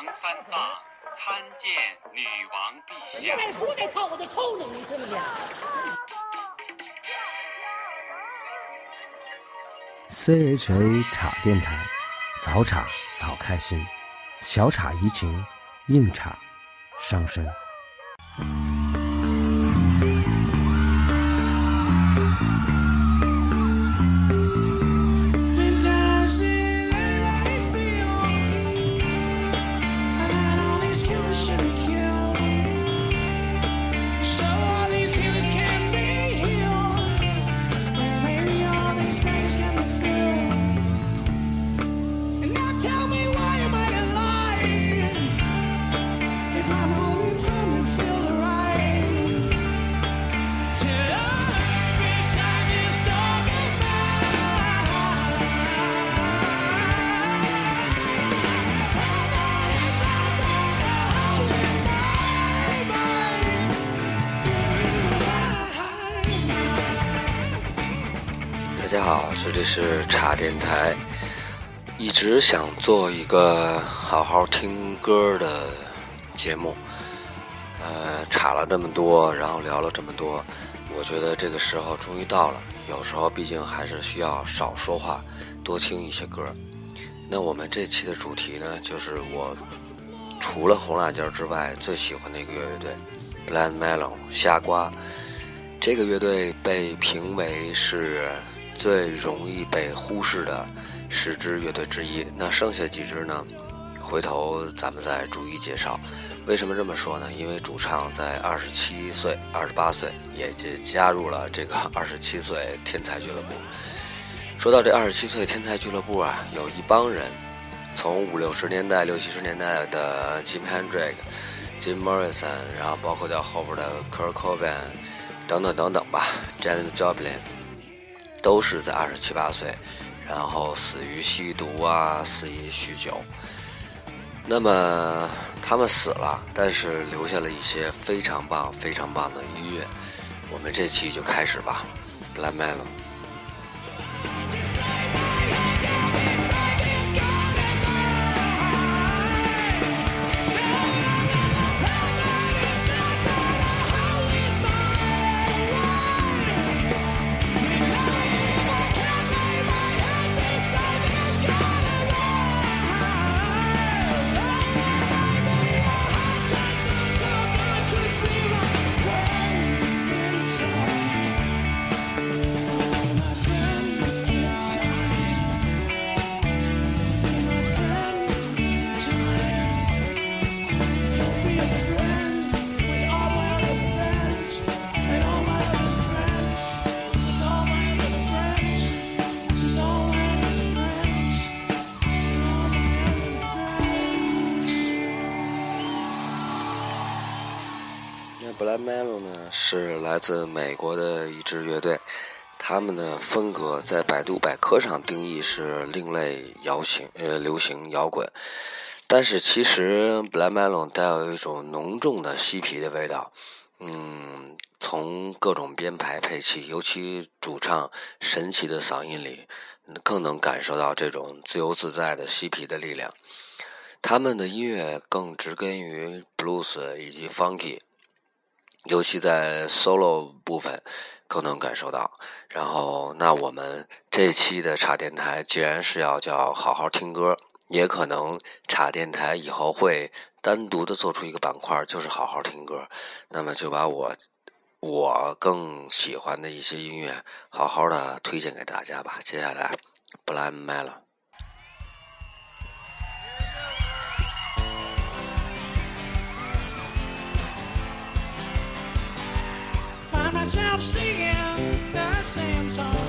王三藏参见女王陛下。再说这套我就抽你！你信不信？CHA 茶电台，早茶早开心，小茶怡情，硬茶伤身。大家好，这里是茶电台。一直想做一个好好听歌的节目，呃，查了这么多，然后聊了这么多，我觉得这个时候终于到了。有时候毕竟还是需要少说话，多听一些歌。那我们这期的主题呢，就是我除了红辣椒之外最喜欢的一个乐队 b l a n d Melon 虾瓜。这个乐队被评为是最容易被忽视的十支乐队之一。那剩下几支呢？回头咱们再逐一介绍。为什么这么说呢？因为主唱在二十七岁、二十八岁，也就加入了这个 二十七岁天才俱乐部。说到这二十七岁天才俱乐部啊，有一帮人，从五六十年代、六七十年代的 Jim Hendrix、Jim Morrison，然后包括到后边的 Kurt Cobain 等等等等吧，Janis Joplin，都是在二十七八岁，然后死于吸毒啊，死于酗酒。那么他们死了，但是留下了一些非常棒、非常棒的音乐。我们这期就开始吧，Black Metal。Black melon 呢是来自美国的一支乐队，他们的风格在百度百科上定义是另类摇行呃流行摇滚，但是其实 black melon 带有一种浓重的嬉皮的味道，嗯，从各种编排配器，尤其主唱神奇的嗓音里，更能感受到这种自由自在的嬉皮的力量。他们的音乐更植根于 blues 以及 funky。尤其在 solo 部分更能感受到。然后，那我们这期的茶电台既然是要叫好好听歌，也可能茶电台以后会单独的做出一个板块，就是好好听歌。那么就把我我更喜欢的一些音乐好好的推荐给大家吧。接下来，Blind Melon。Find myself singing the same songs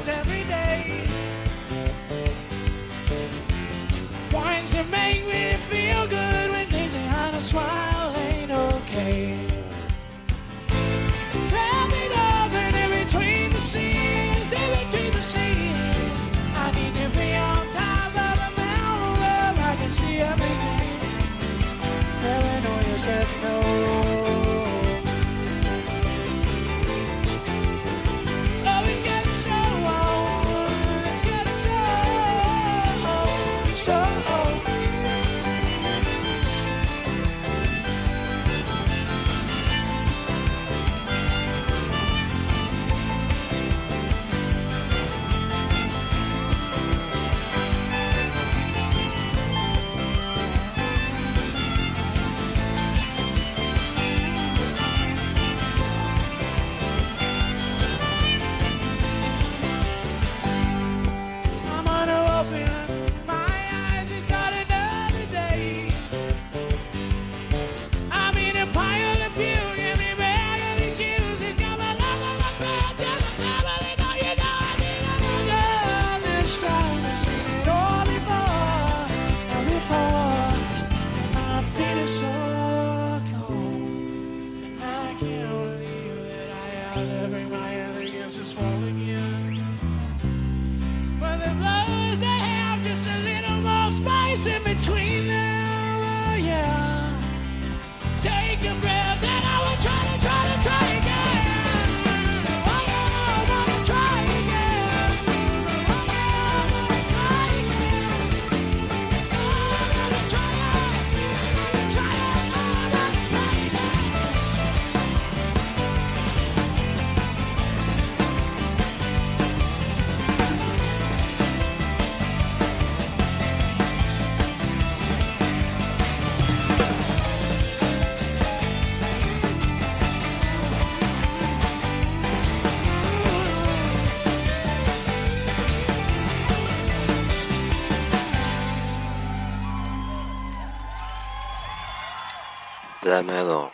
Black Melon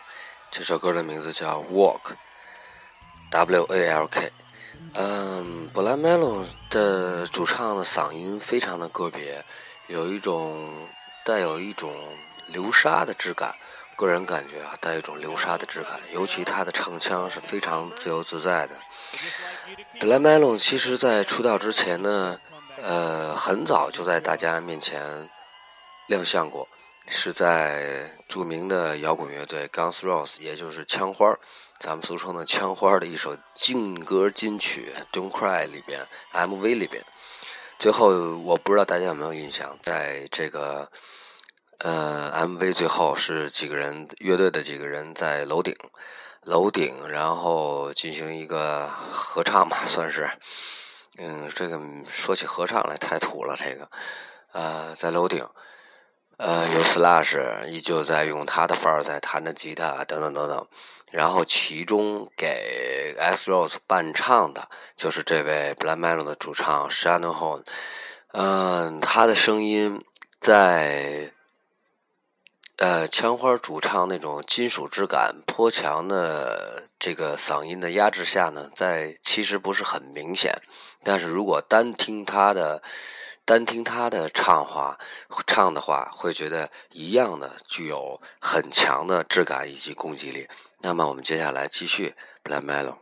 这首歌的名字叫 Walk，W A L K。嗯，Black Melon 的主唱的嗓音非常的个别，有一种带有一种流沙的质感。个人感觉啊，带一种流沙的质感，尤其他的唱腔是非常自由自在的。Black Melon 其实在出道之前呢，呃，很早就在大家面前亮相过，是在著名的摇滚乐队 Guns N' Roses，也就是枪花，咱们俗称的枪花的一首劲歌金曲《Don't Cry》里边 MV 里边。最后，我不知道大家有没有印象，在这个呃 MV 最后是几个人乐队的几个人在楼顶，楼顶然后进行一个合唱吧，算是。嗯，这个说起合唱来太土了，这个呃在楼顶。呃，有 Slash 依旧在用他的范儿在弹着吉他，等等等等。然后其中给 S Rose 伴唱的就是这位 Black Melon 的主唱 Shannon Hoon。嗯，他的声音在呃枪花主唱那种金属质感颇强的这个嗓音的压制下呢，在其实不是很明显。但是如果单听他的。单听他的唱话，唱的话会觉得一样的具有很强的质感以及攻击力。那么我们接下来继续 Black Melon。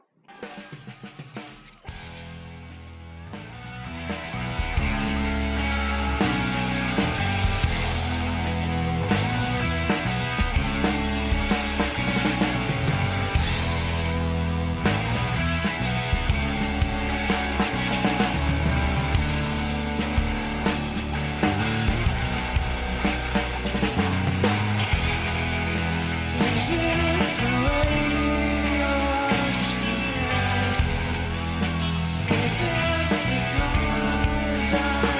time.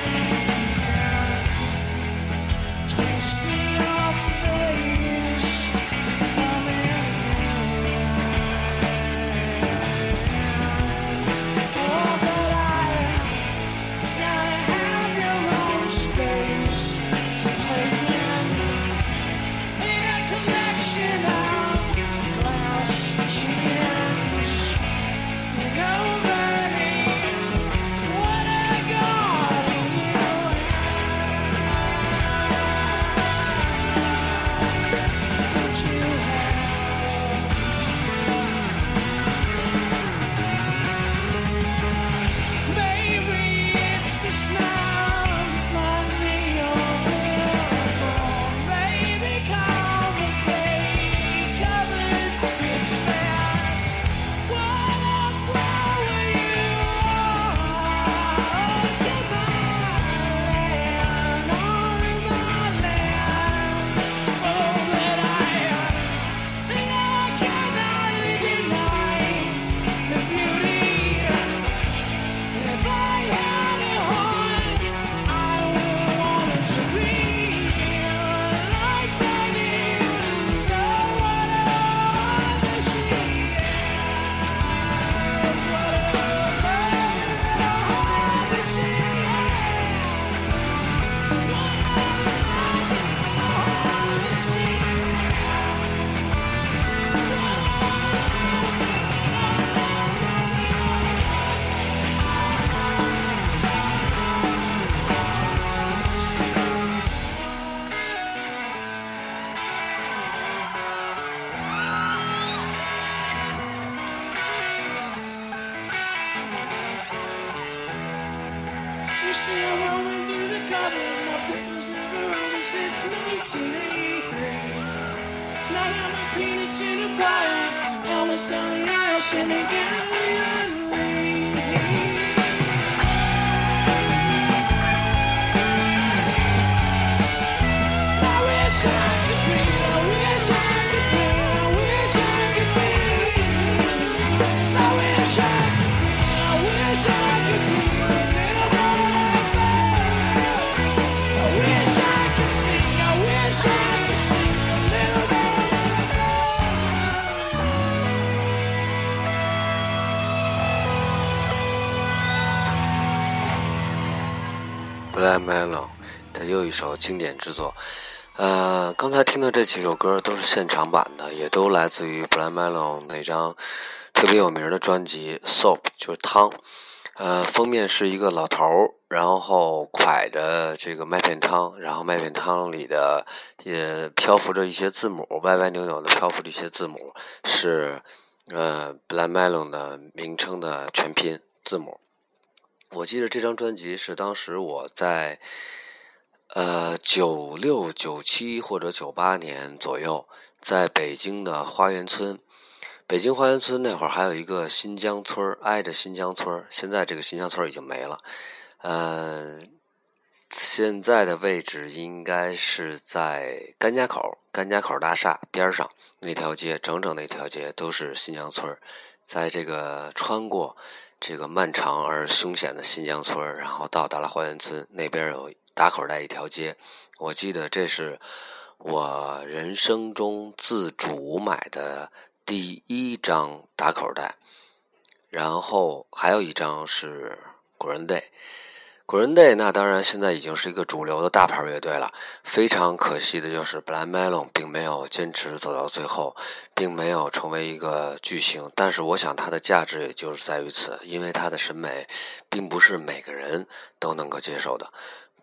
布莱麦隆的又一首经典之作。呃，刚才听的这几首歌都是现场版的，也都来自于布莱麦隆那张特别有名的专辑《Soap》，就是汤。呃，封面是一个老头儿，然后蒯着这个麦片汤，然后麦片汤里的也漂浮着一些字母，歪歪扭扭的漂浮着一些字母，是呃布莱麦隆的名称的全拼字母。我记得这张专辑是当时我在呃九六九七或者九八年左右，在北京的花园村。北京花园村那会儿还有一个新疆村，挨着新疆村。现在这个新疆村已经没了，呃，现在的位置应该是在甘家口，甘家口大厦边上那条街，整整那条街都是新疆村。在这个穿过这个漫长而凶险的新疆村，然后到达了花园村那边有打口袋一条街。我记得这是我人生中自主买的第一张打口袋，然后还有一张是古人 day。Green Day，那当然现在已经是一个主流的大牌乐队了。非常可惜的就是布莱麦隆并没有坚持走到最后，并没有成为一个巨星。但是我想它的价值也就是在于此，因为它的审美并不是每个人都能够接受的。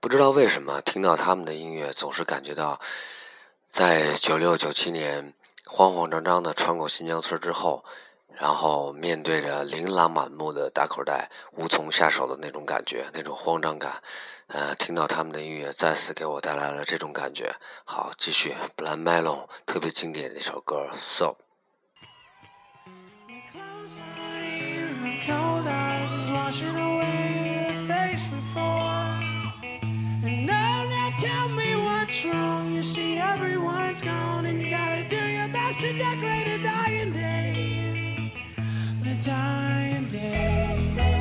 不知道为什么听到他们的音乐，总是感觉到在九六九七年慌慌张张的穿过新疆村之后，然后面对着琳琅满目的大口袋，无从下手的那种感觉，那种慌张感。呃，听到他们的音乐，再次给我带来了这种感觉。好，继续，布兰麦隆特别经典的一首歌《So》。Close eyes, my cold eyes is washing away the face before. And now, now tell me what's wrong. You see, everyone's gone, and you gotta do your best to decorate a dying day. time day.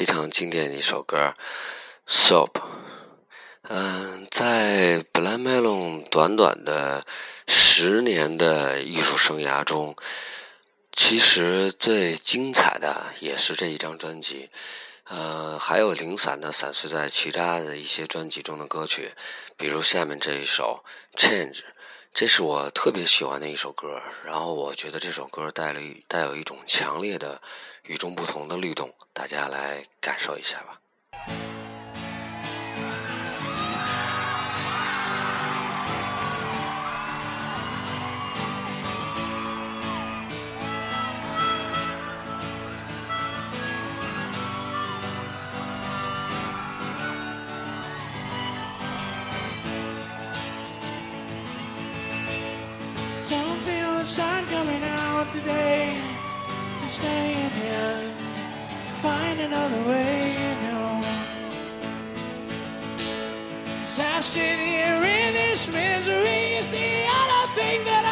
非常经典的一首歌《Soap》。嗯，在 Blind Melon 短短的十年的艺术生涯中，其实最精彩的也是这一张专辑。呃，还有零散的散失在其他的一些专辑中的歌曲，比如下面这一首《Change》，这是我特别喜欢的一首歌。然后我觉得这首歌带了带有一种强烈的、与众不同的律动，大家来感受一下吧。The sun coming out today. I'm staying in, find another way, you know. As I sit here in this misery, you see, I don't think that I'll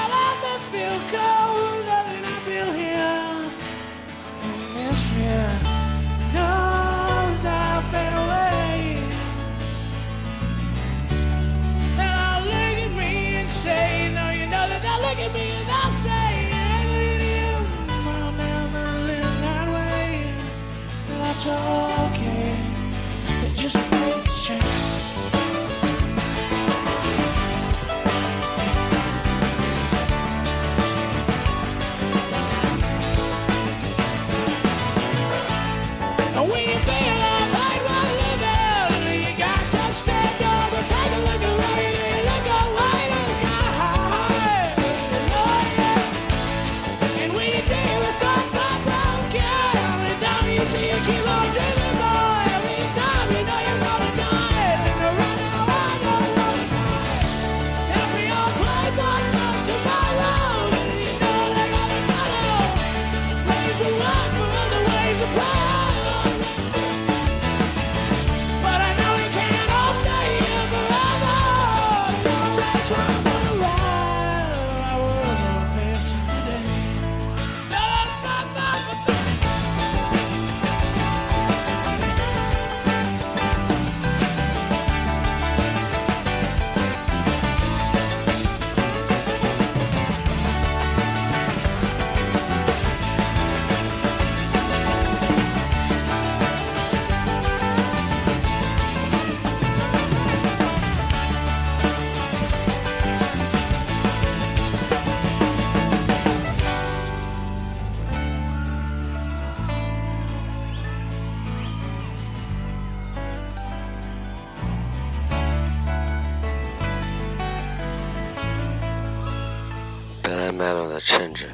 melo 的 Change，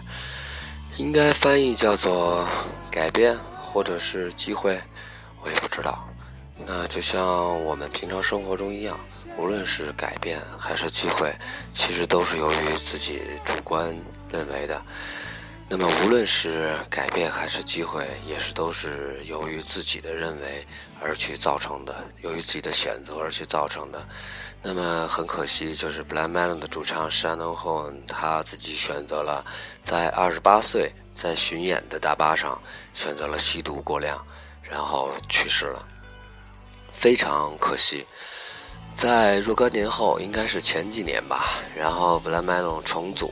应该翻译叫做改变或者是机会，我也不知道。那就像我们平常生活中一样，无论是改变还是机会，其实都是由于自己主观认为的。那么无论是改变还是机会，也是都是由于自己的认为而去造成的，由于自己的选择而去造成的。那么很可惜，就是 Blind Melon 的主唱 Shannon Hoon 他自己选择了在二十八岁在巡演的大巴上选择了吸毒过量，然后去世了，非常可惜。在若干年后，应该是前几年吧，然后 Blind Melon 重组，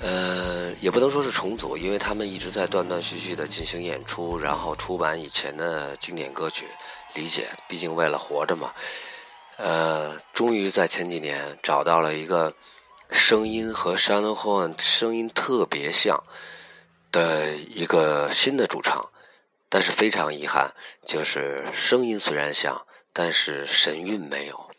呃，也不能说是重组，因为他们一直在断断续续的进行演出，然后出版以前的经典歌曲。理解，毕竟为了活着嘛。呃，终于在前几年找到了一个声音和 Shannon Hoon 声音特别像的一个新的主唱，但是非常遗憾，就是声音虽然像，但是神韵没有。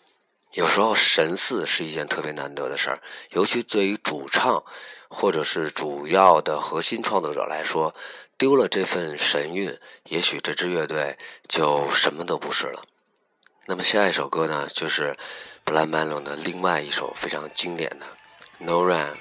有时候神似是一件特别难得的事儿，尤其对于主唱或者是主要的核心创作者来说，丢了这份神韵，也许这支乐队就什么都不是了。那么下一首歌呢，就是 Blind Melon 的另外一首非常经典的《No Rain》。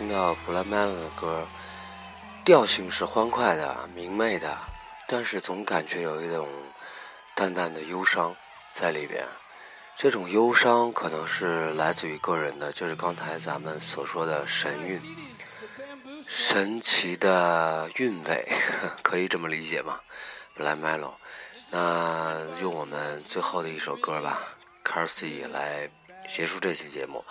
听到 Black Melon 的歌，调性是欢快的、明媚的，但是总感觉有一种淡淡的忧伤在里边。这种忧伤可能是来自于个人的，就是刚才咱们所说的神韵、神奇的韵味，可以这么理解吗？Black Melon，那用我们最后的一首歌吧 c a r s y 来结束这期节目。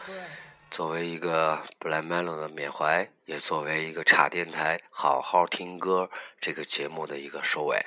作为一个布莱梅罗的缅怀，也作为一个茶电台好好听歌这个节目的一个收尾。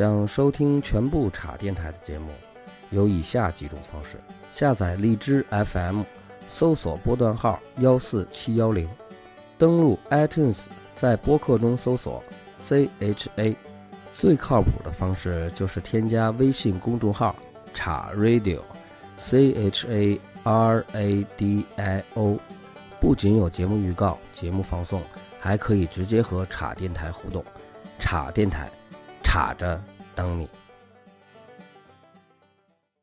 想收听全部茶电台的节目，有以下几种方式：下载荔枝 FM，搜索波段号幺四七幺零，登录 iTunes，在播客中搜索 CHA。最靠谱的方式就是添加微信公众号“茶 Radio”，C H A R A D I O。不仅有节目预告、节目放送，还可以直接和茶电台互动。茶电台。插着等你。